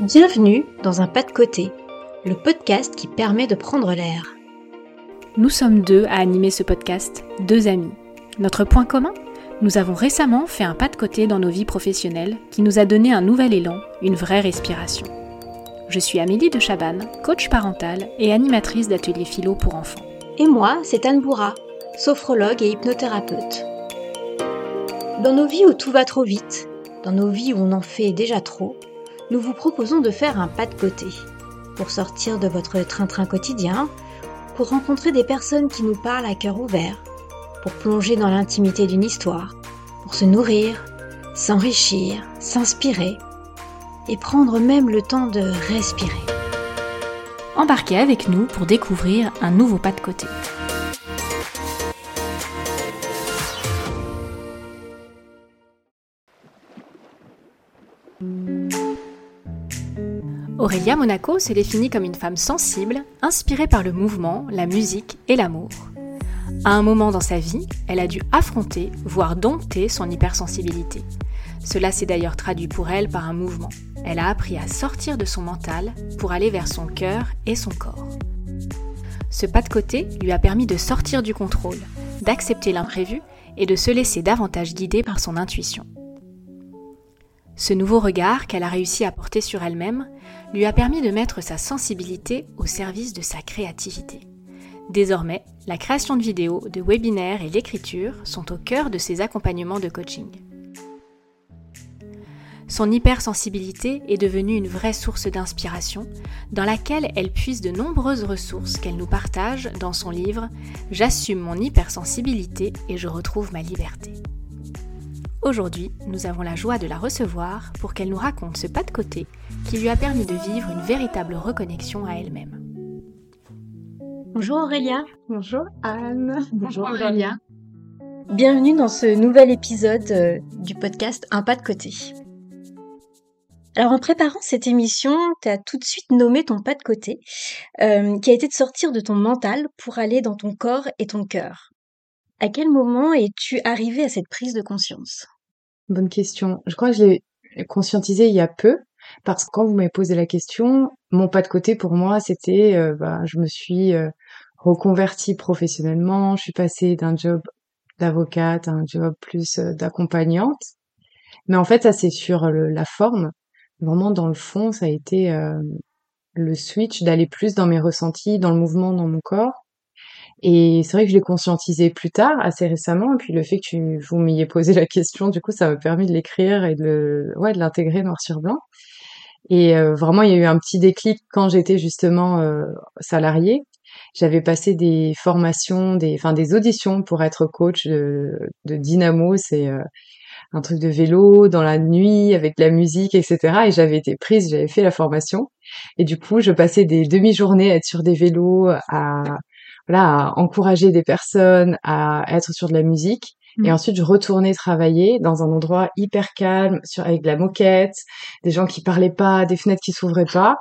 Bienvenue dans un pas de côté, le podcast qui permet de prendre l'air. Nous sommes deux à animer ce podcast, deux amis. Notre point commun Nous avons récemment fait un pas de côté dans nos vies professionnelles qui nous a donné un nouvel élan, une vraie respiration. Je suis Amélie de Chabanne, coach parentale et animatrice d'ateliers philo pour enfants. Et moi, c'est Anne Bourra, sophrologue et hypnothérapeute. Dans nos vies où tout va trop vite, dans nos vies où on en fait déjà trop, nous vous proposons de faire un pas de côté pour sortir de votre train-train quotidien, pour rencontrer des personnes qui nous parlent à cœur ouvert, pour plonger dans l'intimité d'une histoire, pour se nourrir, s'enrichir, s'inspirer et prendre même le temps de respirer. Embarquez avec nous pour découvrir un nouveau pas de côté. Aurélia Monaco se définit comme une femme sensible, inspirée par le mouvement, la musique et l'amour. À un moment dans sa vie, elle a dû affronter, voire dompter son hypersensibilité. Cela s'est d'ailleurs traduit pour elle par un mouvement. Elle a appris à sortir de son mental pour aller vers son cœur et son corps. Ce pas de côté lui a permis de sortir du contrôle, d'accepter l'imprévu et de se laisser davantage guider par son intuition. Ce nouveau regard qu'elle a réussi à porter sur elle-même lui a permis de mettre sa sensibilité au service de sa créativité. Désormais, la création de vidéos, de webinaires et l'écriture sont au cœur de ses accompagnements de coaching. Son hypersensibilité est devenue une vraie source d'inspiration dans laquelle elle puise de nombreuses ressources qu'elle nous partage dans son livre J'assume mon hypersensibilité et je retrouve ma liberté. Aujourd'hui, nous avons la joie de la recevoir pour qu'elle nous raconte ce pas de côté qui lui a permis de vivre une véritable reconnexion à elle-même. Bonjour Aurélia. Bonjour Anne. Bonjour Aurélia. Bienvenue dans ce nouvel épisode euh, du podcast Un pas de côté. Alors en préparant cette émission, tu as tout de suite nommé ton pas de côté, euh, qui a été de sortir de ton mental pour aller dans ton corps et ton cœur. À quel moment es-tu arrivé à cette prise de conscience? Bonne question. Je crois que je l'ai conscientisé il y a peu, parce que quand vous m'avez posé la question, mon pas de côté pour moi, c'était, euh, bah, je me suis euh, reconvertie professionnellement, je suis passée d'un job d'avocate à un job plus euh, d'accompagnante. Mais en fait, ça c'est sur la forme. Vraiment, dans le fond, ça a été le switch d'aller plus dans mes ressentis, dans le mouvement, dans mon corps. Et c'est vrai que je l'ai conscientisé plus tard, assez récemment. Et puis le fait que tu, vous m'ayez posé la question, du coup, ça m'a permis de l'écrire et de ouais, de l'intégrer noir sur blanc. Et euh, vraiment, il y a eu un petit déclic quand j'étais justement euh, salariée. J'avais passé des formations, des, enfin des auditions pour être coach de, de dynamo. C'est euh, un truc de vélo dans la nuit avec la musique, etc. Et j'avais été prise, j'avais fait la formation. Et du coup, je passais des demi-journées à être sur des vélos, à à encourager des personnes à être sur de la musique. Et mm. ensuite, je retournais travailler dans un endroit hyper calme, sur, avec de la moquette, des gens qui parlaient pas, des fenêtres qui s'ouvraient pas.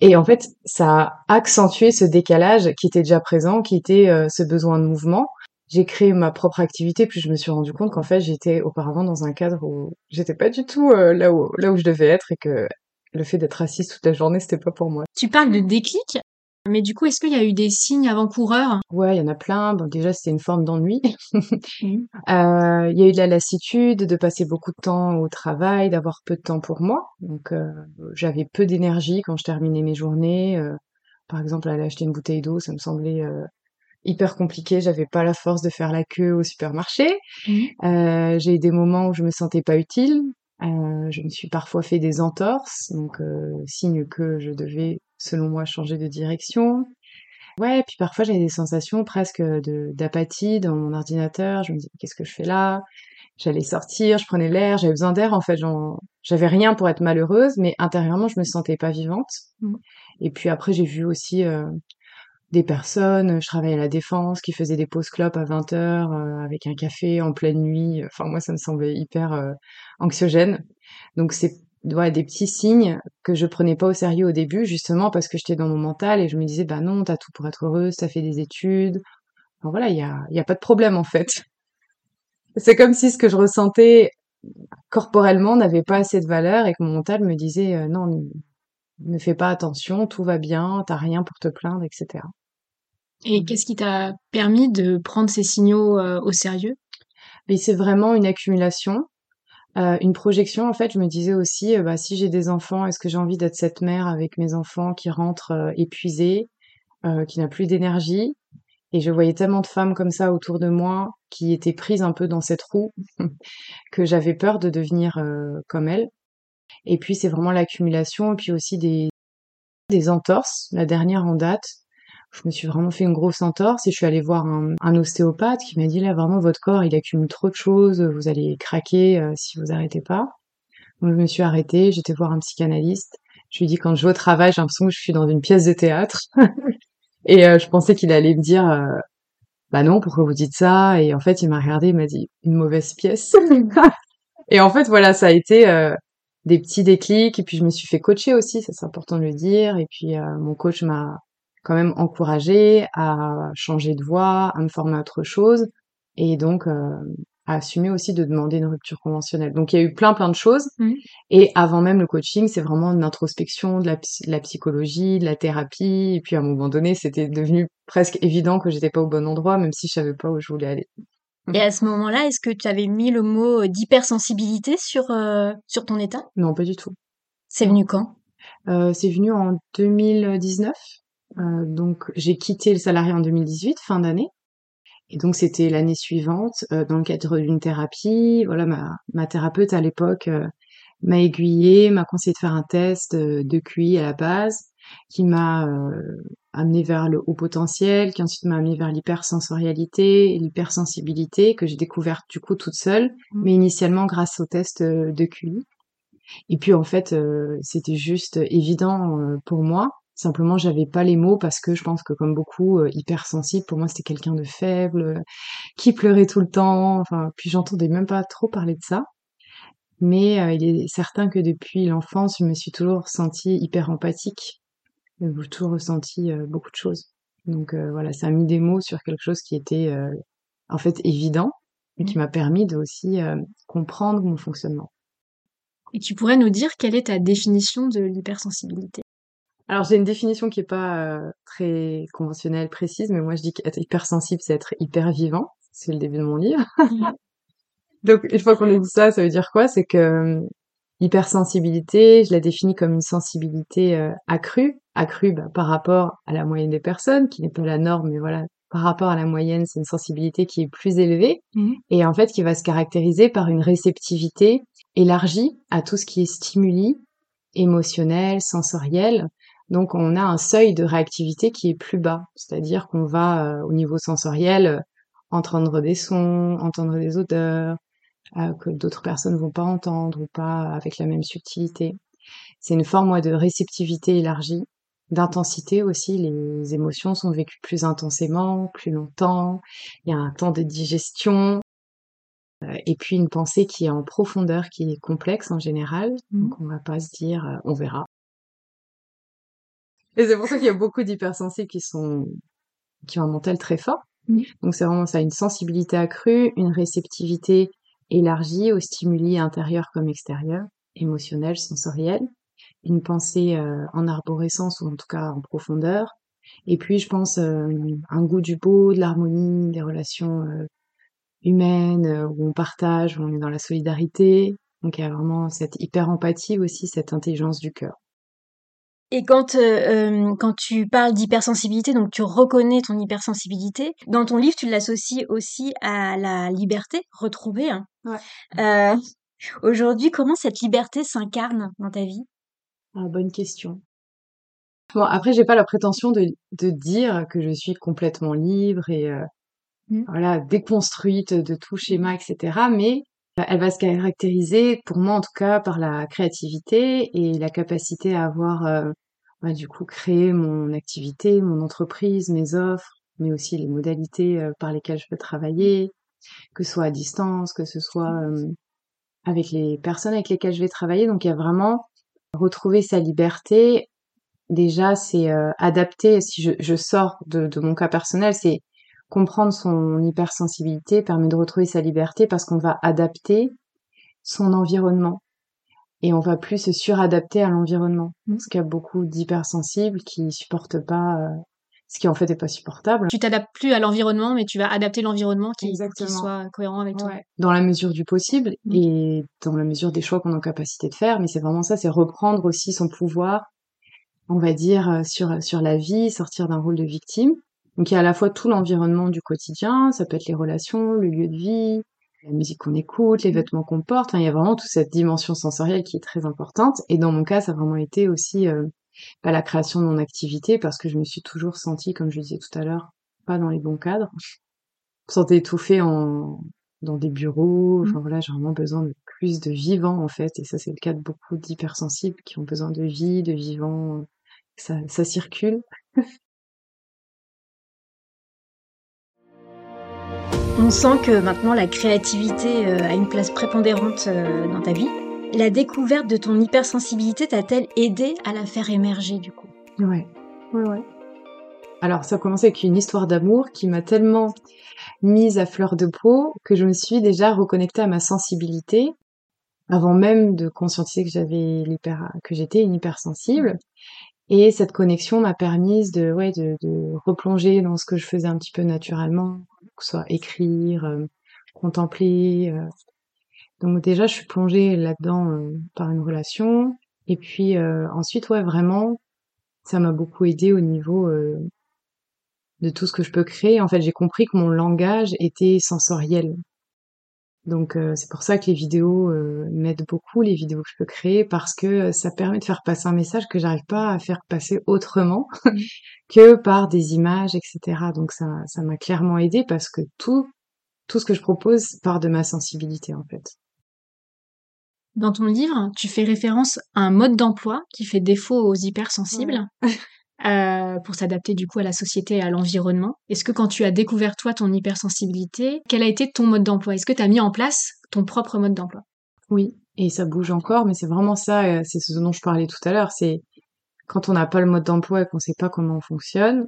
Et en fait, ça a accentué ce décalage qui était déjà présent, qui était euh, ce besoin de mouvement. J'ai créé ma propre activité, puis je me suis rendu compte qu'en fait, j'étais auparavant dans un cadre où j'étais pas du tout euh, là où là où je devais être et que le fait d'être assise toute la journée, c'était pas pour moi. Tu parles de déclic? Mais du coup, est-ce qu'il y a eu des signes avant-coureurs? Ouais, il y en a plein. Bon, déjà, c'était une forme d'ennui. Mmh. Euh, il y a eu de la lassitude, de passer beaucoup de temps au travail, d'avoir peu de temps pour moi. Donc, euh, j'avais peu d'énergie quand je terminais mes journées. Euh, par exemple, aller acheter une bouteille d'eau, ça me semblait hyper compliqué. J'avais pas la force de faire la queue au supermarché. Mmh. J'ai eu des moments où je me sentais pas utile. je me suis parfois fait des entorses, donc signe que je devais selon moi, changer de direction. Ouais, puis parfois j'avais des sensations presque d'apathie dans mon ordinateur. Je me disais qu'est-ce que je fais là? J'allais sortir, je prenais l'air, j'avais besoin d'air en fait. J'avais rien pour être malheureuse, mais intérieurement je me sentais pas vivante. Mmh. Et puis après j'ai vu aussi euh, des personnes. Je travaillais à la défense qui faisaient des pauses clopes à 20 heures euh, avec un café en pleine nuit. Enfin moi ça me semblait hyper euh, anxiogène. Donc c'est ouais, des petits signes que je prenais pas au sérieux au début, justement parce que j'étais dans mon mental et je me disais, bah non, t'as tout pour être heureuse, t'as fait des études. Enfin, voilà, il y a, y a pas de problème en fait. C'est comme si ce que je ressentais corporellement n'avait pas assez de valeur et que mon mental me disait, euh, non, ne fais pas attention, tout va bien, t'as rien pour te plaindre, etc. Et mmh. qu'est-ce qui t'a permis de prendre ces signaux euh, au sérieux? Mais c'est vraiment une accumulation, euh, une projection. En fait, je me disais aussi, euh, bah, si j'ai des enfants, est-ce que j'ai envie d'être cette mère avec mes enfants qui rentrent épuisés, qui n'a plus d'énergie? Et je voyais tellement de femmes comme ça autour de moi qui étaient prises un peu dans cette roue que j'avais peur de devenir comme elles. Et puis c'est vraiment l'accumulation, et puis aussi des, des entorses. La dernière en date, je me suis vraiment fait une grosse entorse et je suis allée voir un, ostéopathe qui m'a dit là vraiment votre corps il accumule trop de choses, vous allez craquer euh, si vous arrêtez pas. Donc je me suis arrêtée, j'étais voir un psychanalyste. Je lui ai dit quand je vais au travail j'ai l'impression que je suis dans une pièce de théâtre. Et euh, je pensais qu'il allait me dire euh, bah non pourquoi vous dites ça? Et en fait il m'a regardé il m'a dit une mauvaise pièce. Et en fait voilà ça a été des petits déclics. Et puis je me suis fait coacher aussi ça c'est important de le dire. Et puis mon coach m'a quand même encouragée à changer de voie, à me former à autre chose et donc euh, à assumer aussi de demander une rupture conventionnelle. Donc il y a eu plein plein de choses mmh. et avant même le coaching, c'est vraiment une introspection de la, psychologie, de la thérapie et puis à un moment donné, c'était devenu presque évident que j'étais pas au bon endroit même si je savais pas où je voulais aller. Et à ce moment-là, est-ce que tu avais mis le mot d'hypersensibilité sur euh, sur ton état? Non, pas du tout. C'est venu quand? Euh, C'est venu en 2019. Euh, donc j'ai quitté le salarié en 2018, fin d'année. Et donc c'était l'année suivante, euh, dans le cadre d'une thérapie. Voilà, ma, ma thérapeute à l'époque euh, m'a aiguillé, m'a conseillé de faire un test de QI à la base, qui m'a amené vers le haut potentiel, qui ensuite m'a amené vers l'hypersensorialité, l'hypersensibilité, que j'ai découverte du coup toute seule, mmh. mais initialement grâce au test de QI. Et puis en fait, c'était juste évident pour moi Simplement, j'avais pas les mots parce que je pense que comme beaucoup euh, hypersensibles, pour moi c'était quelqu'un de faible, euh, qui pleurait tout le temps. Enfin, puis j'entendais même pas trop parler de ça. Mais euh, il est certain que depuis l'enfance, je me suis toujours sentie hyper empathique. J'ai toujours ressenti beaucoup de choses. Donc voilà, ça a mis des mots sur quelque chose qui était en fait évident et qui mmh. m'a permis de aussi comprendre mon fonctionnement. Et tu pourrais nous dire quelle est ta définition de l'hypersensibilité? Alors j'ai une définition qui est pas euh, très conventionnelle, précise, mais moi je dis qu'être hypersensible, c'est être hyper vivant. C'est le début de mon livre. Donc une fois qu'on a dit ça, ça veut dire quoi? C'est que euh, hypersensibilité, je la définis comme une sensibilité euh, accrue, accrue bah, par rapport à la moyenne des personnes, qui n'est pas la norme, mais voilà, par rapport à la moyenne, c'est une sensibilité qui est plus élevée mmh. et en fait qui va se caractériser par une réceptivité élargie à tout ce qui est stimuli émotionnel, sensoriel, donc on a un seuil de réactivité qui est plus bas, c'est-à-dire qu'on va euh, au niveau sensoriel euh, entendre des sons, entendre des odeurs euh, que d'autres personnes vont pas entendre ou pas avec la même subtilité. C'est une forme de réceptivité élargie, d'intensité aussi. Les émotions sont vécues plus intensément, plus longtemps. Il y a un temps de digestion. Et puis une pensée qui est en profondeur, qui est complexe en général. Mmh. Donc on va pas se dire on verra. Et c'est pour ça qu'il y a beaucoup d'hypersensibles qui sont qui ont un mental très fort. Mmh. Donc c'est vraiment ça, une sensibilité accrue, une réceptivité élargie aux stimuli intérieurs comme extérieurs, émotionnels, sensoriels, une pensée euh, en arborescence ou en tout cas en profondeur. Et puis je pense euh, un goût du beau, de l'harmonie, des relations euh, humaines où on partage, où on est dans la solidarité. Donc il y a vraiment cette hyper empathie aussi, cette intelligence du cœur. Et quand, euh, euh, quand tu parles d'hypersensibilité, donc tu reconnais ton hypersensibilité, dans ton livre, tu l'associes aussi à la liberté retrouvée. Hein. Ouais. Euh, Aujourd'hui, comment cette liberté s'incarne dans ta vie? Ah, Bonne question. Bon, après, j'ai pas la prétention de, de, dire que je suis complètement libre et euh, mmh. voilà déconstruite de tout schéma, etc. Mais elle va se caractériser, pour moi en tout cas, par la créativité et la capacité à avoir, euh, bah, du coup, créé mon activité, mon entreprise, mes offres, mais aussi les modalités euh, par lesquelles je peux travailler, que ce soit à distance, que ce soit euh, avec les personnes avec lesquelles je vais travailler. Donc il y a vraiment retrouver sa liberté. Déjà, c'est adapter. Si je, sors de mon cas personnel, c'est comprendre son hypersensibilité permet de retrouver sa liberté parce qu'on va adapter son environnement. et on va plus se suradapter à l'environnement. Mm. Parce qu'il y a beaucoup d'hypersensibles qui supportent pas euh, ce qui en fait est pas supportable. Tu t'adaptes plus à l'environnement, mais tu vas adapter l'environnement qui, qui Exactement. soit cohérent avec toi. Ouais. Dans la mesure du possible Mm. et dans la mesure des choix qu'on est en capacité de faire, mais c'est vraiment ça, c'est reprendre aussi son pouvoir, on va dire, euh, sur, sur la vie, sortir d'un rôle de victime. Donc il y a à la fois tout l'environnement du quotidien, ça peut être les relations, le lieu de vie, la musique qu'on écoute, les vêtements qu'on porte, enfin, il y a vraiment toute cette dimension sensorielle qui est très importante. Et dans mon cas, ça a vraiment été aussi euh, bah, la création de mon activité parce que je me suis toujours sentie, comme je le disais tout à l'heure, pas dans les bons cadres. Je me sentais étouffée en, dans des bureaux. Enfin voilà, j'ai vraiment besoin de plus de vivant en fait. Et ça, c'est le cas de beaucoup d'hypersensibles qui ont besoin de vie, de vivant. Ça, ça circule. On sent que maintenant la créativité euh, a une place prépondérante euh, dans ta vie. La découverte de ton hypersensibilité t'a-t-elle aidé à la faire émerger du coup? Ouais, ouais, ouais. Alors, ça a commencé avec une histoire d'amour qui m'a tellement mise à fleur de peau que je me suis déjà reconnectée à ma sensibilité avant même de conscientiser que j'avais l'hyper, que j'étais une hypersensible. Et cette connexion m'a permise de, ouais, de, de replonger dans ce que je faisais un petit peu naturellement, que ce soit écrire, euh, contempler. euh. Donc déjà, je suis plongée là-dedans euh, par une relation. Et puis ensuite, ouais, vraiment, ça m'a beaucoup aidé au niveau de tout ce que je peux créer. En fait, j'ai compris que mon langage était sensoriel. Donc euh, c'est pour ça que les vidéos euh, m'aident beaucoup, les vidéos que je peux créer, parce que euh, ça permet de faire passer un message que j'arrive pas à faire passer autrement que par des images, etc. Donc ça, ça m'a clairement aidé parce que tout, tout ce que je propose part de ma sensibilité en fait. Dans ton livre, tu fais référence à un mode d'emploi qui fait défaut aux hypersensibles euh, pour s'adapter du coup à la société et à l'environnement. Est-ce que quand tu as découvert toi ton hypersensibilité, quel a été ton mode d'emploi? Est-ce que tu as mis en place ton propre mode d'emploi? Oui, et ça bouge encore, mais c'est vraiment ça, euh, c'est ce dont je parlais tout à l'heure, c'est quand on n'a pas le mode d'emploi et qu'on sait pas comment on fonctionne,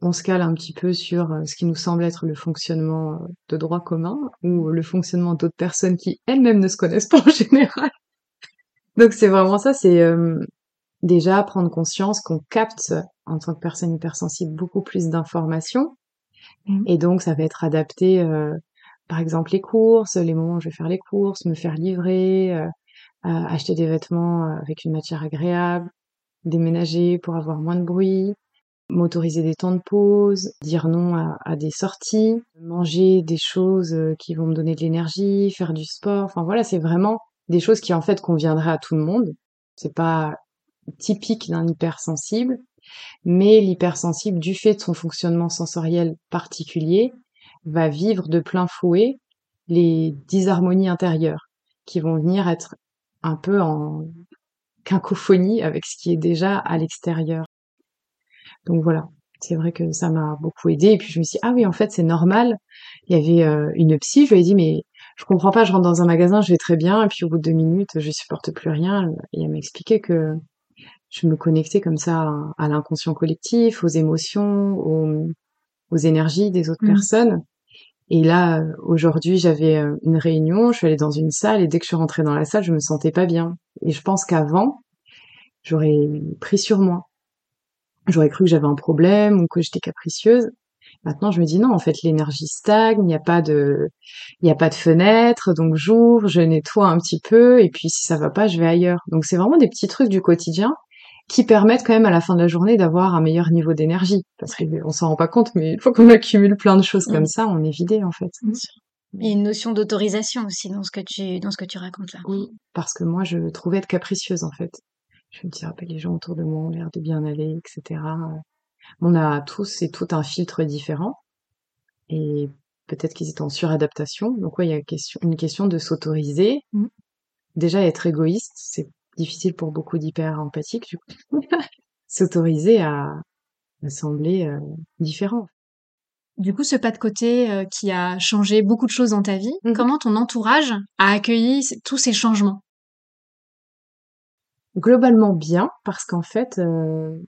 on se cale un petit peu sur euh, ce qui nous semble être le fonctionnement euh, de droit commun ou le fonctionnement d'autres personnes qui elles-mêmes ne se connaissent pas en général. Donc c'est vraiment ça, c'est euh, déjà prendre conscience qu'on capte en tant que personne hypersensible beaucoup plus d'informations Mhm. et donc ça va être adapté euh, par exemple les courses, les moments où je vais faire les courses, me faire livrer, euh, euh, acheter des vêtements euh, avec une matière agréable, déménager pour avoir moins de bruit, m'autoriser des temps de pause, dire non à, à des sorties, manger des choses euh, qui vont me donner de l'énergie, faire du sport. Enfin voilà, c'est vraiment des choses qui en fait conviendraient à tout le monde. C'est pas typique d'un hypersensible, mais l'hypersensible, du fait de son fonctionnement sensoriel particulier, va vivre de plein fouet les disharmonies intérieures qui vont venir être un peu en cacophonie avec ce qui est déjà à l'extérieur. Donc voilà, c'est vrai que ça m'a beaucoup aidé. Et puis je me suis dit, ah oui, en fait, c'est normal. Il y avait euh, une psy, je lui ai dit, mais je comprends pas, je rentre dans un magasin, je vais très bien, et puis au bout de deux minutes, je supporte plus rien. Et elle m'expliquait que je me connectais comme ça à, à l'inconscient collectif, aux émotions, aux, aux énergies des autres Mhm. personnes. Et là, aujourd'hui, j'avais euh, une réunion, je suis allée dans une salle, et dès que je suis rentrée dans la salle, je me sentais pas bien. Et je pense qu'avant, j'aurais pris sur moi. J'aurais cru que j'avais un problème ou que j'étais capricieuse. Maintenant, je me dis non, en fait, l'énergie stagne, il n'y a pas de, il n'y a pas de fenêtre, donc j'ouvre, je nettoie un petit peu, et puis si ça va pas, je vais ailleurs. Donc c'est vraiment des petits trucs du quotidien qui permettent quand même à la fin de la journée d'avoir un meilleur niveau d'énergie. Parce qu'on s'en rend pas compte, mais une fois qu'on accumule plein de choses comme Mhm. ça, on est vidé, en fait. Il y a une notion d'autorisation aussi dans ce que tu dans ce que tu racontes là. Oui, parce que moi, je trouvais être capricieuse, en fait. Je me disais, ah, ben, les gens autour de moi ont l'air de bien aller, etc. On a tous et toutes un filtre différent. Et peut-être qu'ils étaient en suradaptation. Donc, ouais, il y a question, une question de s'autoriser. Mhm. Déjà, être égoïste, c'est difficile pour beaucoup d'hyper empathiques, du coup. s'autoriser à, à sembler euh, différent. Du coup, ce pas de côté euh, qui a changé beaucoup de choses dans ta vie, Mhm. comment ton entourage a accueilli tous ces changements? Globalement bien, parce qu'en fait, euh,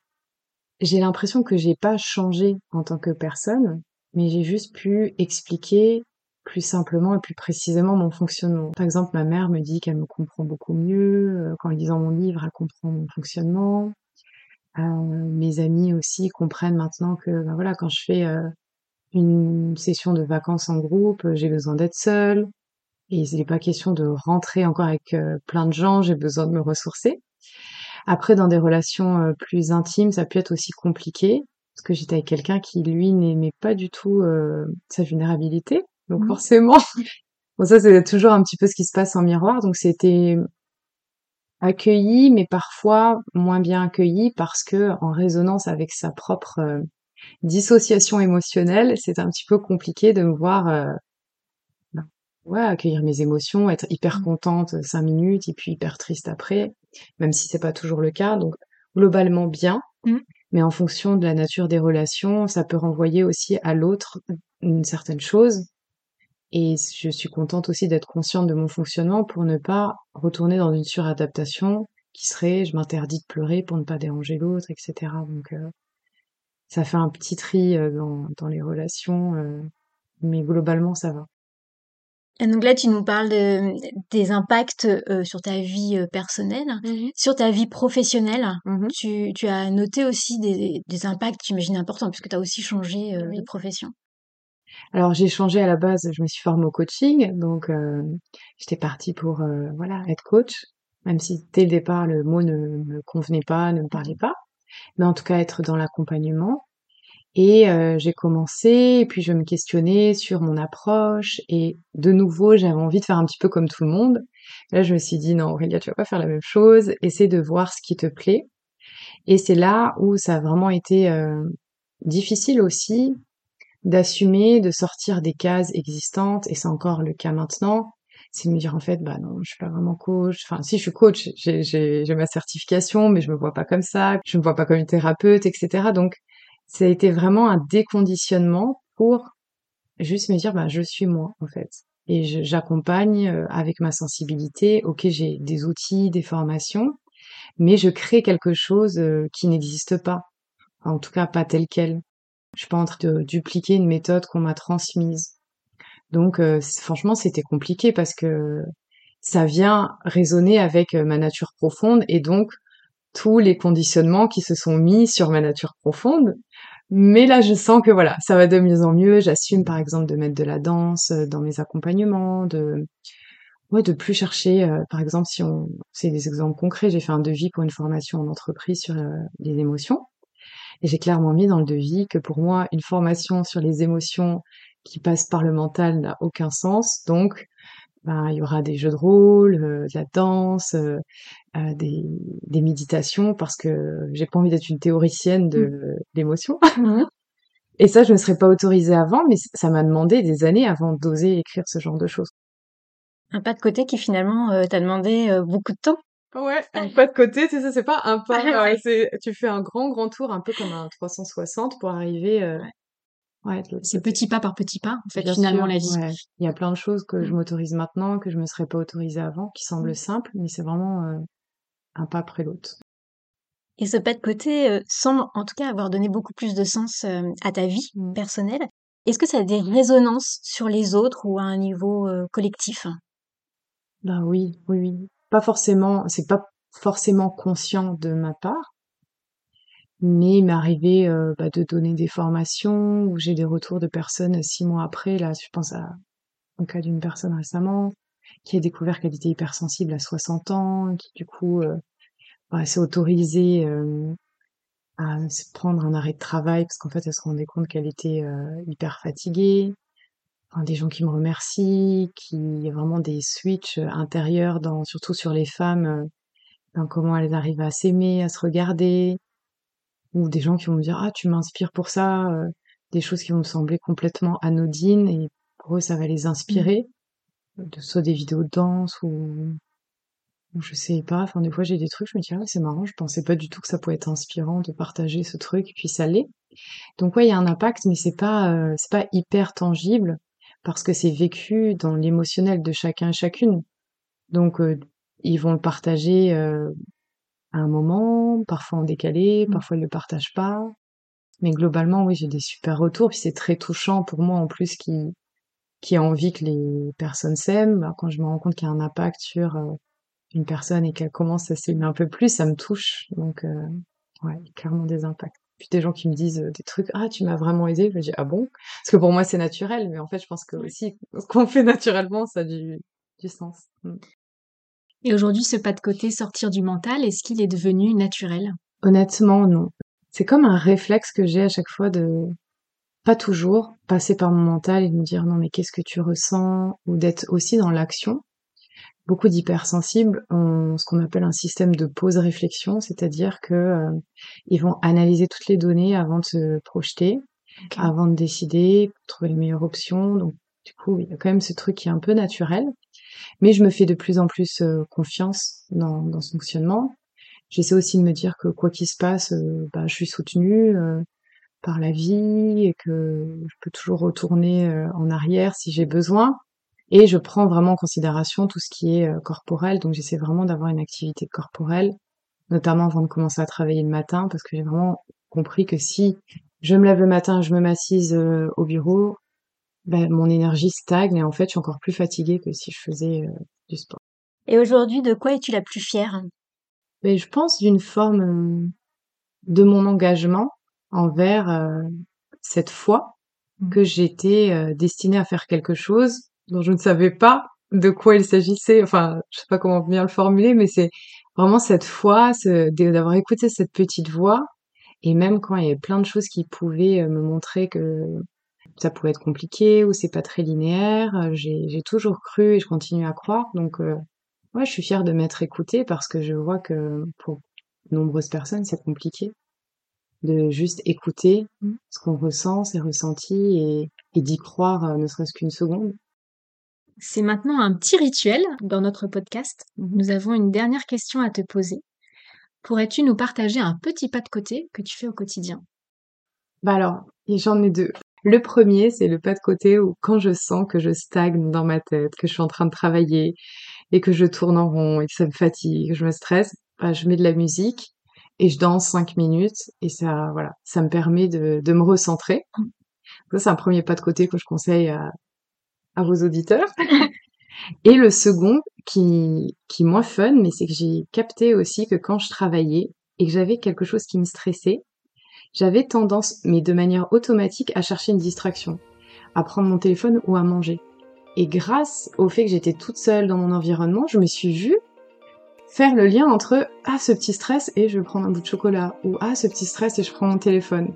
j'ai l'impression que j'ai pas changé en tant que personne, mais j'ai juste pu expliquer plus simplement et plus précisément mon fonctionnement. Par exemple, ma mère me dit qu'elle me comprend beaucoup mieux. Qu'en lisant mon livre, elle comprend mon fonctionnement. Euh, mes amis aussi comprennent maintenant que ben voilà quand je fais euh, une session de vacances en groupe, j'ai besoin d'être seule et il n'est pas question de rentrer encore avec euh, plein de gens, j'ai besoin de me ressourcer. Après dans des relations plus intimes, ça peut être aussi compliqué parce que j'étais avec quelqu'un qui lui n'aimait pas du tout sa vulnérabilité. Donc mmh. forcément, bon ça c'est toujours un petit peu ce qui se passe en miroir. Donc c'était accueilli, mais parfois moins bien accueilli parce que en résonance avec sa propre euh, dissociation émotionnelle, c'est un petit peu compliqué de me voir euh, ben, ouais, accueillir mes émotions, être hyper mmh. contente cinq minutes et puis hyper triste après, même si c'est pas toujours le cas. Donc globalement bien, mmh. mais en fonction de la nature des relations, ça peut renvoyer aussi à l'autre une certaine chose et je suis contente aussi d'être consciente de mon fonctionnement pour ne pas retourner dans une suradaptation qui serait je m'interdis de pleurer pour ne pas déranger l'autre, etc. Donc euh, ça fait un petit tri euh, dans, dans les relations, euh, mais globalement ça va. Et donc là, tu nous parles de, des impacts sur ta vie personnelle, mmh sur ta vie professionnelle. Mmh tu, tu, as noté aussi des, des impacts, j'imagine, importants, puisque tu as aussi changé de profession. Alors j'ai changé à la base, je me suis formée au coaching, donc euh, j'étais partie pour euh, voilà être coach, même si dès le départ le mot ne me convenait pas, ne me parlait pas, mais en tout cas être dans l'accompagnement. Et euh, j'ai commencé, et puis je me questionnais sur mon approche, et de nouveau j'avais envie de faire un petit peu comme tout le monde. Là je me suis dit non Aurélia tu vas pas faire la même chose, essaie de voir ce qui te plaît. Et c'est là où ça a vraiment été difficile aussi d'assumer, de sortir des cases existantes, et c'est encore le cas maintenant, c'est de me dire en fait, bah non, je suis pas vraiment coach. Enfin, si je suis coach, j'ai ma certification, mais je me vois pas comme ça, je me vois pas comme une thérapeute, etc. Donc, ça a été vraiment un déconditionnement pour juste me dire, bah je suis moi en fait, et j'accompagne euh, avec ma sensibilité. Ok, j'ai des outils, des formations, mais je crée quelque chose euh, qui n'existe pas, en tout cas pas tel quel. Je suis pas en train de dupliquer une méthode qu'on m'a transmise. Donc euh, franchement, c'était compliqué parce que ça vient résonner avec euh, ma nature profonde et donc tous les conditionnements qui se sont mis sur ma nature profonde. Mais là, je sens que voilà, ça va de mieux en mieux. J'assume par exemple de mettre de la danse euh, dans mes accompagnements, de ouais, de plus chercher. par exemple, si on, c'est des exemples concrets, j'ai fait un devis pour une formation en entreprise sur les émotions. Et j'ai clairement mis dans le devis que pour moi, une formation sur les émotions qui passe par le mental n'a aucun sens. Donc, ben, il y aura des jeux de rôle, euh, de la danse, euh, euh, des, des, méditations, parce que j'ai pas envie d'être une théoricienne de mmh. l'émotion. Mmh. Et ça, je ne serais pas autorisée avant, mais ça m'a demandé des années avant d'oser écrire ce genre de choses. Un pas de côté qui finalement t'a demandé beaucoup de temps. Ouais, un pas de côté, tu sais, c'est pas un pas, c'est, tu fais un grand, grand tour, un peu comme un 360 pour arriver, euh, ouais, c'est petit pas par petit pas, en fait, finalement, la vie. Il y a plein de choses que je mmh. m'autorise maintenant, que je me serais pas autorisée avant, qui semblent mmh. simples, mais c'est vraiment euh, un pas après l'autre. Et ce pas de côté euh, semble, en tout cas, avoir donné beaucoup plus de sens à ta vie mmh. personnelle. Est-ce que ça a des résonances sur les autres ou à un niveau collectif? Ben oui, oui, oui pas forcément, c'est pas forcément conscient de ma part, mais il m'est arrivé euh, bah, de donner des formations où j'ai des retours de personnes six mois après. Là, je pense à un cas d'une personne récemment qui a découvert qu'elle était hypersensible à 60 ans, qui du coup euh, bah, s'est autorisée euh, à se prendre un arrêt de travail parce qu'en fait elle se rendait compte qu'elle était hyper fatiguée des gens qui me remercient, qui y a vraiment des switches euh, intérieurs, dans, surtout sur les femmes, euh, dans comment elles arrivent à s'aimer, à se regarder, ou des gens qui vont me dire ah tu m'inspires pour ça, euh, des choses qui vont me sembler complètement anodines et pour eux ça va les inspirer, mmh. de soit des vidéos de danse ou, je sais pas, enfin des fois j'ai des trucs je me dis ah c'est marrant, je pensais pas du tout que ça pouvait être inspirant de partager ce truc et puis ça l'est. Donc ouais il y a un impact mais c'est pas c'est pas hyper tangible parce que c'est vécu dans l'émotionnel de chacun et chacune. Donc euh, ils vont le partager euh, à un moment, parfois en décalé, mmh. parfois ils le partagent pas. Mais globalement, oui, j'ai des super retours, puis c'est très touchant pour moi en plus qui qui a envie que les personnes s'aiment. Bah, quand je me rends compte qu'il y a un impact sur euh, une personne et qu'elle commence à s'aimer un peu plus, ça me touche. Donc, euh, ouais, clairement des impacts. Puis des gens qui me disent des trucs, ah, tu m'as vraiment aidé. Je dis, ah bon? Parce que pour moi, c'est naturel. Mais en fait, je pense que aussi, ce qu'on fait naturellement, ça a du, du sens. Mm. Et aujourd'hui, ce pas de côté, sortir du mental, est-ce qu'il est devenu naturel? Honnêtement, non. C'est comme un réflexe que j'ai à chaque fois de, pas toujours, passer par mon mental et me dire non mais qu'est-ce que tu ressens? ou d'être aussi dans l'action. Beaucoup d'hypersensibles ont ce qu'on appelle un système de pause réflexion, c'est-à-dire que euh, ils vont analyser toutes les données avant de se projeter, avant de décider, trouver les meilleures options. Donc du coup, il y a quand même ce truc qui est un peu naturel. Mais je me fais de plus en plus euh, confiance dans, dans ce fonctionnement. J'essaie aussi de me dire que quoi qu'il se passe, euh, bah, je suis soutenue euh, par la vie et que je peux toujours retourner en arrière si j'ai besoin. Et je prends vraiment en considération tout ce qui est corporel. Donc j'essaie vraiment d'avoir une activité corporelle, notamment avant de commencer à travailler le matin, parce que j'ai vraiment compris que si je me lève le matin, je me m'assise au bureau, ben, mon énergie stagne et en fait, je suis encore plus fatiguée que si je faisais euh, du sport. Et aujourd'hui, de quoi es-tu la plus fière? Mais ben, Je pense d'une forme euh, de mon engagement envers euh, cette foi mmh. que j'étais destinée à faire quelque chose dont je ne savais pas de quoi il s'agissait. Enfin, je sais pas comment bien le formuler, mais c'est vraiment cette foi, d'avoir écouté cette petite voix. Et même quand il y avait plein de choses qui pouvaient me montrer que ça pouvait être compliqué ou c'est pas très linéaire. Euh, j'ai toujours cru et je continue à croire. Donc, euh, ouais, je suis fière de m'être écoutée parce que je vois que pour nombreuses personnes, c'est compliqué de juste écouter mmh. ce qu'on ressent, ses ressentis et, et d'y croire euh, ne serait-ce qu'une seconde. C'est maintenant un petit rituel dans notre podcast. Nous avons une dernière question à te poser. Pourrais-tu nous partager un petit pas de côté que tu fais au quotidien? Bah alors, j'en ai deux. Le premier, c'est le pas de côté où quand je sens que je stagne dans ma tête, que je suis en train de travailler et que je tourne en rond et que ça me fatigue, que je me stresse, bah, je mets de la musique et je danse cinq minutes et ça, voilà, ça me permet de, de me recentrer. Ça, c'est un premier pas de côté que je conseille à, à vos auditeurs. et le second, qui, qui est moins fun, mais c'est que j'ai capté aussi que quand je travaillais et que j'avais quelque chose qui me stressait, j'avais tendance, mais de manière automatique, à chercher une distraction, à prendre mon téléphone ou à manger. Et grâce au fait que j'étais toute seule dans mon environnement, je me suis vue faire le lien entre ah ce petit stress et je vais prendre un bout de chocolat ou ah ce petit stress et je prends mon téléphone.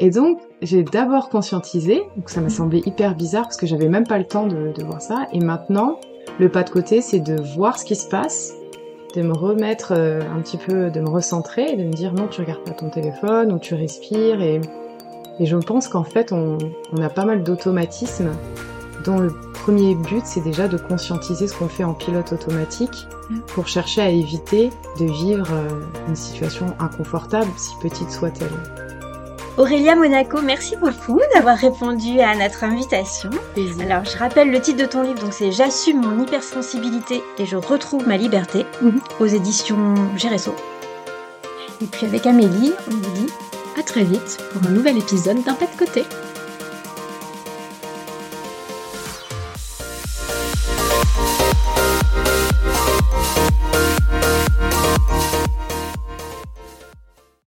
Et donc j'ai d'abord conscientisé, donc ça m'a semblé hyper bizarre parce que j'avais même pas le temps de, de voir ça. Et maintenant, le pas de côté, c'est de voir ce qui se passe de me remettre euh, un petit peu, de me recentrer et de me dire non, tu regardes pas ton téléphone ou tu respires. Et, et je pense qu'en fait, on, on, a pas mal d'automatismes dont le premier but, c'est déjà de conscientiser ce qu'on fait en pilote automatique mm. pour chercher à éviter de vivre euh, une situation inconfortable, si petite soit-elle. Aurélia Monaco, merci beaucoup d'avoir répondu à notre invitation. Alors, je rappelle le titre de ton livre, donc c'est J'assume mon hypersensibilité et je retrouve ma liberté mhm. aux éditions Géresso. Et puis avec Amélie, on vous dit à très vite pour un nouvel épisode d'un pas de côté.